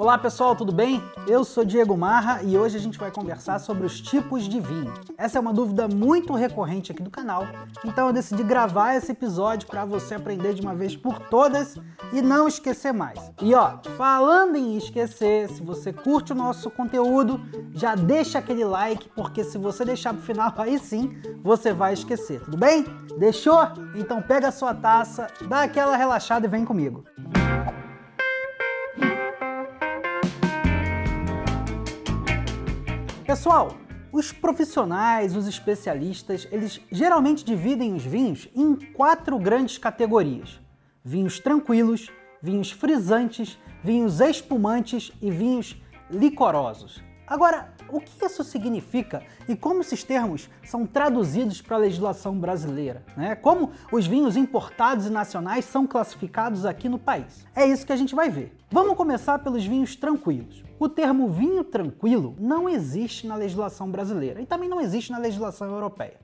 Olá pessoal, tudo bem? Eu sou Diego Marra e hoje a gente vai conversar sobre os tipos de vinho. Essa é uma dúvida muito recorrente aqui do canal, então eu decidi gravar esse episódio para você aprender de uma vez por todas e não esquecer mais. E ó, falando em esquecer, se você curte o nosso conteúdo, já deixa aquele like, porque se você deixar pro final, aí sim você vai esquecer, tudo bem? Deixou? Então pega a sua taça, dá aquela relaxada e vem comigo. Pessoal, os profissionais, os especialistas, eles geralmente dividem os vinhos em quatro grandes categorias: vinhos tranquilos, vinhos frisantes, vinhos espumantes e vinhos licorosos. Agora, o que isso significa e como esses termos são traduzidos para a legislação brasileira? Né? Como os vinhos importados e nacionais são classificados aqui no país? É isso que a gente vai ver. Vamos começar pelos vinhos tranquilos. O termo vinho tranquilo não existe na legislação brasileira e também não existe na legislação europeia.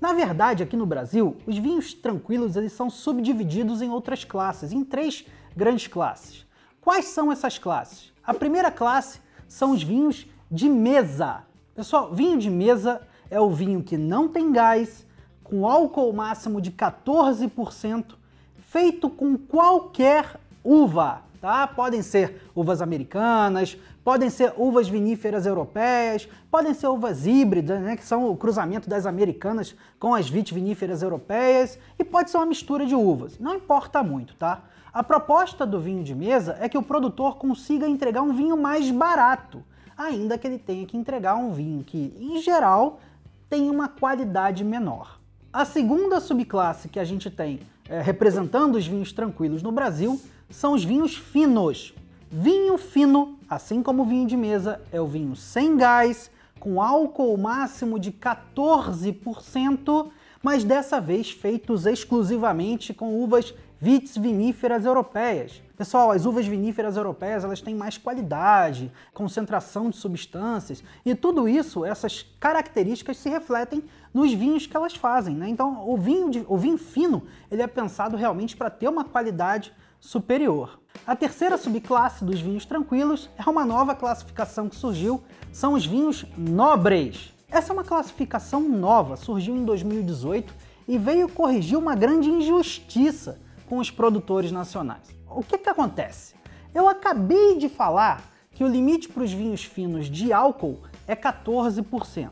Na verdade, aqui no Brasil, os vinhos tranquilos eles são subdivididos em outras classes, em três grandes classes. Quais são essas classes? A primeira classe são os vinhos de mesa. Pessoal, vinho de mesa é o vinho que não tem gás, com álcool máximo de 14%, feito com qualquer uva, tá? Podem ser uvas americanas, podem ser uvas viníferas europeias, podem ser uvas híbridas, né, que são o cruzamento das americanas com as vitiviníferas europeias, e pode ser uma mistura de uvas. Não importa muito, tá? A proposta do vinho de mesa é que o produtor consiga entregar um vinho mais barato ainda que ele tenha que entregar um vinho que, em geral, tem uma qualidade menor. A segunda subclasse que a gente tem é, representando os vinhos tranquilos no Brasil são os vinhos finos. Vinho fino, assim como o vinho de mesa, é o vinho sem gás, com álcool máximo de 14%, mas dessa vez feitos exclusivamente com uvas vites viníferas europeias. Pessoal, as uvas viníferas europeias elas têm mais qualidade, concentração de substâncias e tudo isso, essas características se refletem nos vinhos que elas fazem. Né? Então, o vinho, de, o vinho fino ele é pensado realmente para ter uma qualidade superior. A terceira subclasse dos vinhos tranquilos é uma nova classificação que surgiu, são os vinhos nobres. Essa é uma classificação nova, surgiu em 2018 e veio corrigir uma grande injustiça com os produtores nacionais o que, que acontece? Eu acabei de falar que o limite para os vinhos finos de álcool é 14%.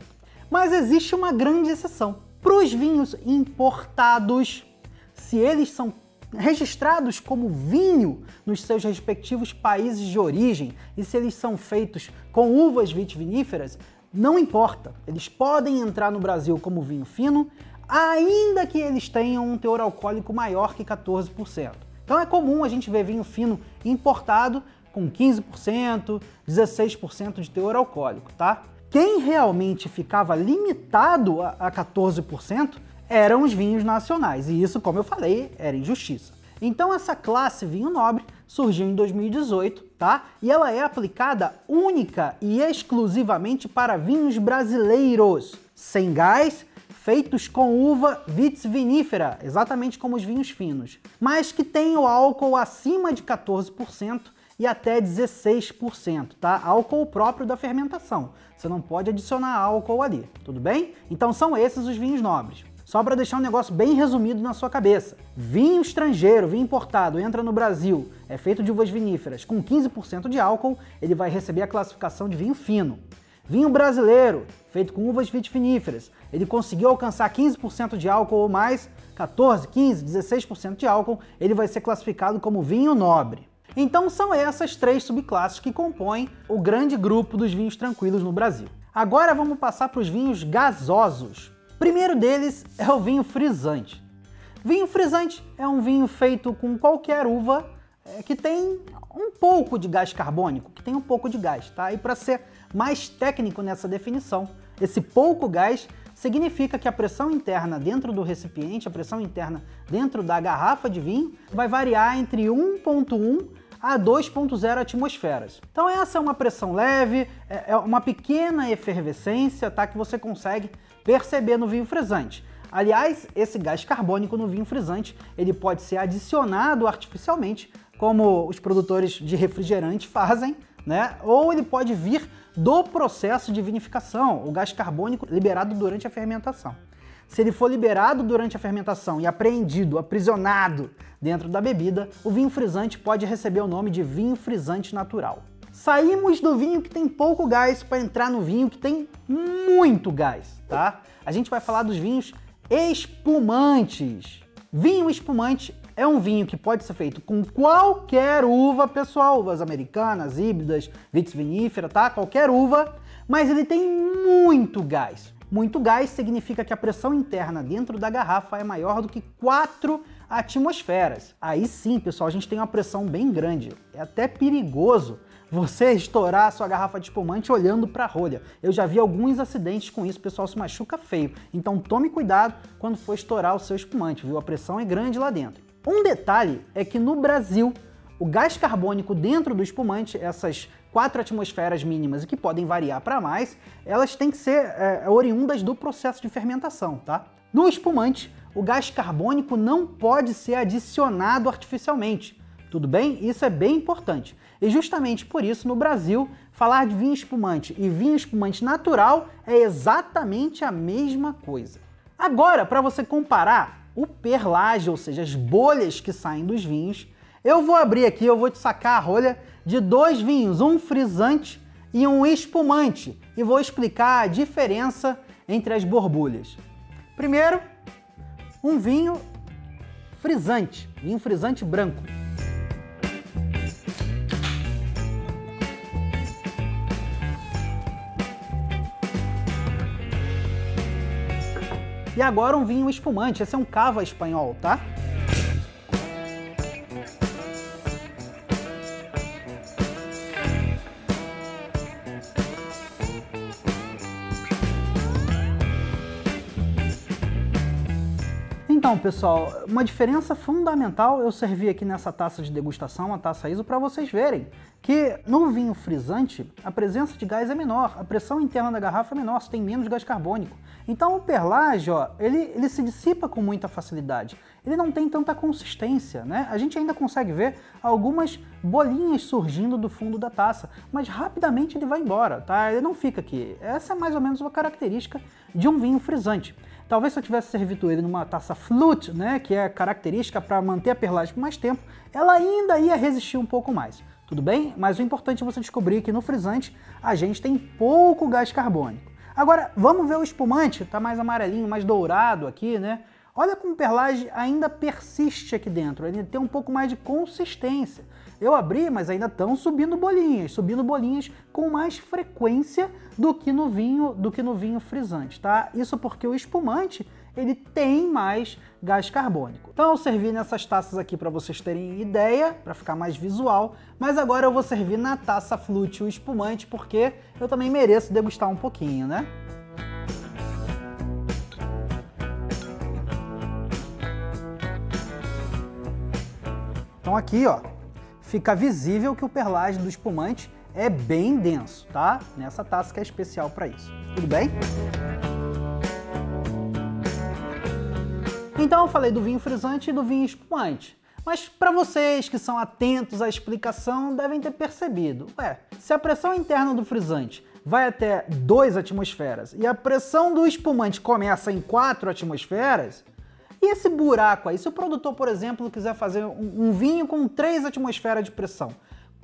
Mas existe uma grande exceção. Para os vinhos importados, se eles são registrados como vinho nos seus respectivos países de origem e se eles são feitos com uvas vitiviníferas, não importa. Eles podem entrar no Brasil como vinho fino, ainda que eles tenham um teor alcoólico maior que 14%. Então é comum a gente ver vinho fino importado com 15%, 16% de teor alcoólico, tá? Quem realmente ficava limitado a 14% eram os vinhos nacionais, e isso, como eu falei, era injustiça. Então essa classe vinho nobre surgiu em 2018, tá? E ela é aplicada única e exclusivamente para vinhos brasileiros, sem gás feitos com uva vitis vinífera, exatamente como os vinhos finos, mas que tem o álcool acima de 14% e até 16%, tá? Álcool próprio da fermentação. Você não pode adicionar álcool ali, tudo bem? Então são esses os vinhos nobres. Só para deixar um negócio bem resumido na sua cabeça. Vinho estrangeiro, vinho importado, entra no Brasil, é feito de uvas viníferas com 15% de álcool, ele vai receber a classificação de vinho fino. Vinho brasileiro, feito com uvas vitiviníferas, ele conseguiu alcançar 15% de álcool ou mais, 14, 15, 16% de álcool, ele vai ser classificado como vinho nobre. Então são essas três subclasses que compõem o grande grupo dos vinhos tranquilos no Brasil. Agora vamos passar para os vinhos gasosos. O primeiro deles é o vinho frisante. Vinho frisante é um vinho feito com qualquer uva é, que tem um pouco de gás carbônico, que tem um pouco de gás, tá? E para ser mais técnico nessa definição. Esse pouco gás significa que a pressão interna dentro do recipiente, a pressão interna dentro da garrafa de vinho, vai variar entre 1,1 a 2,0 atmosferas. Então essa é uma pressão leve, é, é uma pequena efervescência, tá? Que você consegue perceber no vinho frisante. Aliás, esse gás carbônico no vinho frisante, ele pode ser adicionado artificialmente como os produtores de refrigerante fazem, né? Ou ele pode vir do processo de vinificação, o gás carbônico liberado durante a fermentação. Se ele for liberado durante a fermentação e apreendido, aprisionado dentro da bebida, o vinho frisante pode receber o nome de vinho frisante natural. Saímos do vinho que tem pouco gás para entrar no vinho que tem muito gás, tá? A gente vai falar dos vinhos espumantes. Vinho espumante é um vinho que pode ser feito com qualquer uva, pessoal, uvas americanas, híbridas, vitis vinífera, tá? Qualquer uva, mas ele tem muito gás. Muito gás significa que a pressão interna dentro da garrafa é maior do que 4 atmosferas. Aí sim, pessoal, a gente tem uma pressão bem grande. É até perigoso você estourar a sua garrafa de espumante olhando para a rolha. Eu já vi alguns acidentes com isso, pessoal se machuca feio. Então tome cuidado quando for estourar o seu espumante, viu? A pressão é grande lá dentro. Um detalhe é que no Brasil, o gás carbônico dentro do espumante, essas quatro atmosferas mínimas e que podem variar para mais, elas têm que ser é, oriundas do processo de fermentação, tá? No espumante, o gás carbônico não pode ser adicionado artificialmente. Tudo bem? Isso é bem importante. E justamente por isso, no Brasil, falar de vinho espumante e vinho espumante natural é exatamente a mesma coisa. Agora, para você comparar o perlage, ou seja, as bolhas que saem dos vinhos, eu vou abrir aqui, eu vou te sacar a rolha de dois vinhos, um frisante e um espumante, e vou explicar a diferença entre as borbulhas. Primeiro, um vinho frisante, vinho frisante branco. E agora um vinho espumante, esse é um cava espanhol, tá? Então, pessoal, uma diferença fundamental eu servi aqui nessa taça de degustação, uma taça ISO, para vocês verem que no vinho frisante a presença de gás é menor, a pressão interna da garrafa é menor, você tem menos gás carbônico. Então o perlage, ó, ele, ele se dissipa com muita facilidade. Ele não tem tanta consistência, né? A gente ainda consegue ver algumas bolinhas surgindo do fundo da taça, mas rapidamente ele vai embora, tá? Ele não fica aqui. Essa é mais ou menos uma característica de um vinho frisante. Talvez se eu tivesse servido ele numa taça flute, né, que é característica para manter a perlagem por mais tempo, ela ainda ia resistir um pouco mais. Tudo bem? Mas o importante é você descobrir que no frisante a gente tem pouco gás carbônico. Agora, vamos ver o espumante, tá mais amarelinho, mais dourado aqui, né? Olha como o perlage ainda persiste aqui dentro, ele tem um pouco mais de consistência. Eu abri, mas ainda estão subindo bolinhas, subindo bolinhas com mais frequência do que no vinho, do que no vinho frisante, tá? Isso porque o espumante ele tem mais gás carbônico. Então eu servi nessas taças aqui para vocês terem ideia, para ficar mais visual, mas agora eu vou servir na taça flute o espumante porque eu também mereço degustar um pouquinho, né? Então aqui, ó, fica visível que o perlage do espumante é bem denso, tá? Nessa taça que é especial para isso. Tudo bem? Então eu falei do vinho frisante e do vinho espumante. Mas para vocês que são atentos à explicação, devem ter percebido. Ué, se a pressão interna do frisante vai até 2 atmosferas e a pressão do espumante começa em 4 atmosferas, e esse buraco aí, se o produtor, por exemplo, quiser fazer um, um vinho com 3 atmosferas de pressão,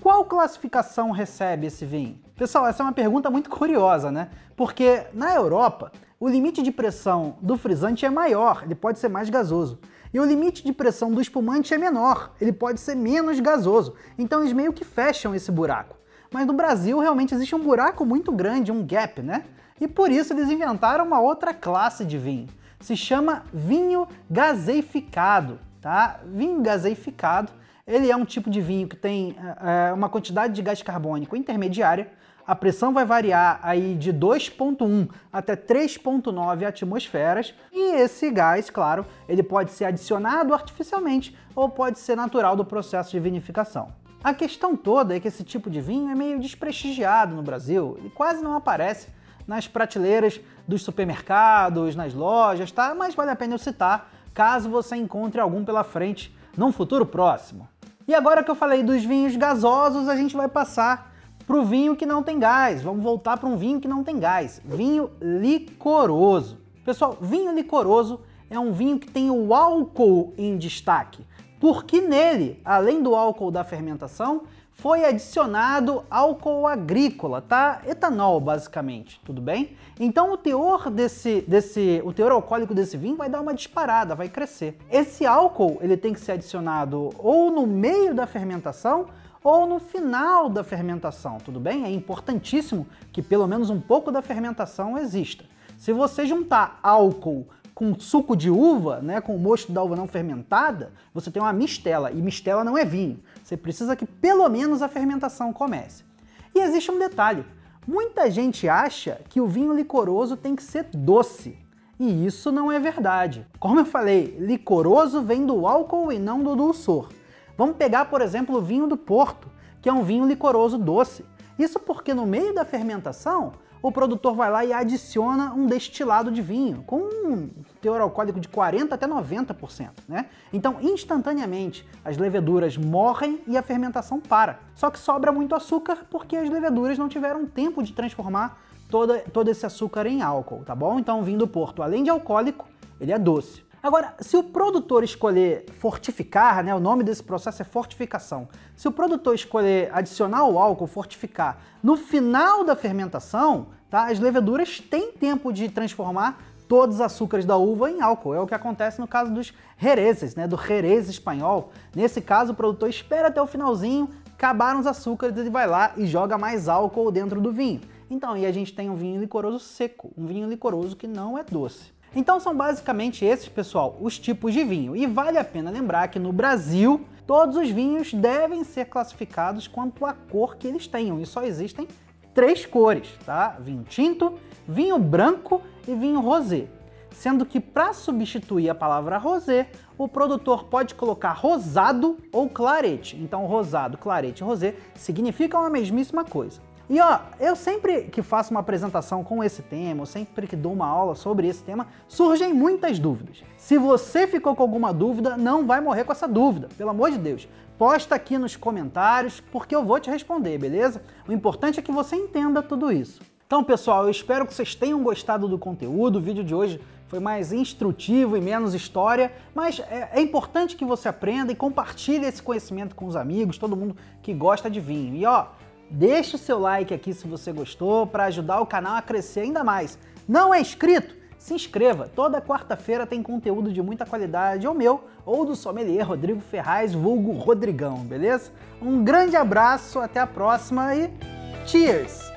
qual classificação recebe esse vinho? Pessoal, essa é uma pergunta muito curiosa, né? Porque na Europa, o limite de pressão do frisante é maior, ele pode ser mais gasoso. E o limite de pressão do espumante é menor, ele pode ser menos gasoso. Então eles meio que fecham esse buraco. Mas no Brasil realmente existe um buraco muito grande, um gap, né? E por isso eles inventaram uma outra classe de vinho. Se chama vinho gaseificado, tá? Vinho gaseificado, ele é um tipo de vinho que tem é, uma quantidade de gás carbônico intermediária, a pressão vai variar aí de 2.1 até 3.9 atmosferas e esse gás, claro, ele pode ser adicionado artificialmente ou pode ser natural do processo de vinificação. A questão toda é que esse tipo de vinho é meio desprestigiado no Brasil, ele quase não aparece nas prateleiras dos supermercados, nas lojas, tá? Mas vale a pena eu citar, caso você encontre algum pela frente num futuro próximo. E agora que eu falei dos vinhos gasosos, a gente vai passar para o vinho que não tem gás. Vamos voltar para um vinho que não tem gás. Vinho licoroso. Pessoal, vinho licoroso é um vinho que tem o álcool em destaque, porque nele, além do álcool da fermentação, foi adicionado álcool agrícola, tá? Etanol, basicamente, tudo bem? Então o teor desse, desse, o teor alcoólico desse vinho vai dar uma disparada, vai crescer. Esse álcool, ele tem que ser adicionado ou no meio da fermentação ou no final da fermentação, tudo bem? É importantíssimo que pelo menos um pouco da fermentação exista. Se você juntar álcool com suco de uva, né, com o mosto da uva não fermentada, você tem uma mistela, e mistela não é vinho. Você precisa que pelo menos a fermentação comece. E existe um detalhe, muita gente acha que o vinho licoroso tem que ser doce, e isso não é verdade. Como eu falei, licoroso vem do álcool e não do dulçor. Vamos pegar, por exemplo, o vinho do Porto, que é um vinho licoroso doce. Isso porque no meio da fermentação, o produtor vai lá e adiciona um destilado de vinho, com teor alcoólico de 40% até 90%. Né? Então, instantaneamente, as leveduras morrem e a fermentação para. Só que sobra muito açúcar porque as leveduras não tiveram tempo de transformar toda, todo esse açúcar em álcool, tá bom? Então, o do Porto, além de alcoólico, ele é doce. Agora, se o produtor escolher fortificar, né, o nome desse processo é fortificação. Se o produtor escolher adicionar o álcool, fortificar, no final da fermentação, tá, as leveduras têm tempo de transformar todos os açúcares da uva em álcool. É o que acontece no caso dos jerezes, né, do jerez espanhol. Nesse caso, o produtor espera até o finalzinho, acabaram os açúcares, ele vai lá e joga mais álcool dentro do vinho. Então, e a gente tem um vinho licoroso seco, um vinho licoroso que não é doce. Então são basicamente esses, pessoal, os tipos de vinho. E vale a pena lembrar que no Brasil, todos os vinhos devem ser classificados quanto à cor que eles tenham. E só existem três cores, tá? Vinho tinto, vinho branco e vinho rosé. Sendo que para substituir a palavra rosé, o produtor pode colocar rosado ou clarete. Então rosado, clarete e rosé significam a mesmíssima coisa. E ó, eu sempre que faço uma apresentação com esse tema, ou sempre que dou uma aula sobre esse tema, surgem muitas dúvidas. Se você ficou com alguma dúvida, não vai morrer com essa dúvida, pelo amor de Deus. Posta aqui nos comentários, porque eu vou te responder, beleza? O importante é que você entenda tudo isso. Então, pessoal, eu espero que vocês tenham gostado do conteúdo. O vídeo de hoje foi mais instrutivo e menos história, mas é, é, importante que você aprenda e compartilhe esse conhecimento com os amigos, todo mundo que gosta de vinho. E ó, Deixe o seu like aqui se você gostou para ajudar o canal a crescer ainda mais. Não é inscrito? Se inscreva. Toda quarta-feira tem conteúdo de muita qualidade, ou meu, ou do sommelier Rodrigo Ferraz, vulgo Rodrigão, beleza? Um grande abraço, até a próxima e cheers!